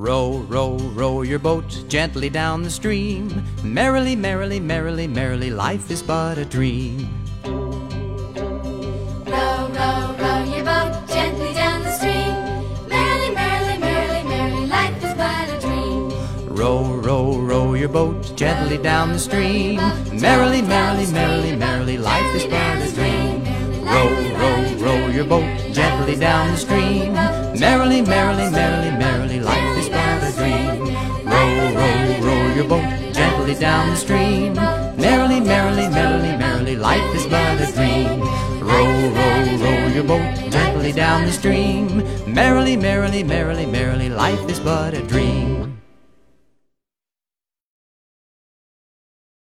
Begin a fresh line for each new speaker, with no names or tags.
Row, row, row your boat gently down the stream. Merrily, merrily, merrily, merrily, life is but a dream.
Row, row, row your boat gently down the stream. Merrily, merrily, merrily, merrily, life is but a dream.
Row, row, row your boat gently down the stream. Merrily, merrily, merrily, merrily, life is but a dream. Row, row, row your boat gently down the stream. Merrily, merrily, merrily, merrily, life Row, row, row your boat gently down the stream. Merrily, merrily, merrily, merrily, life is but a dream. Row, row, row your boat gently down the stream. Merrily, merrily, merrily, merrily, life is but a dream.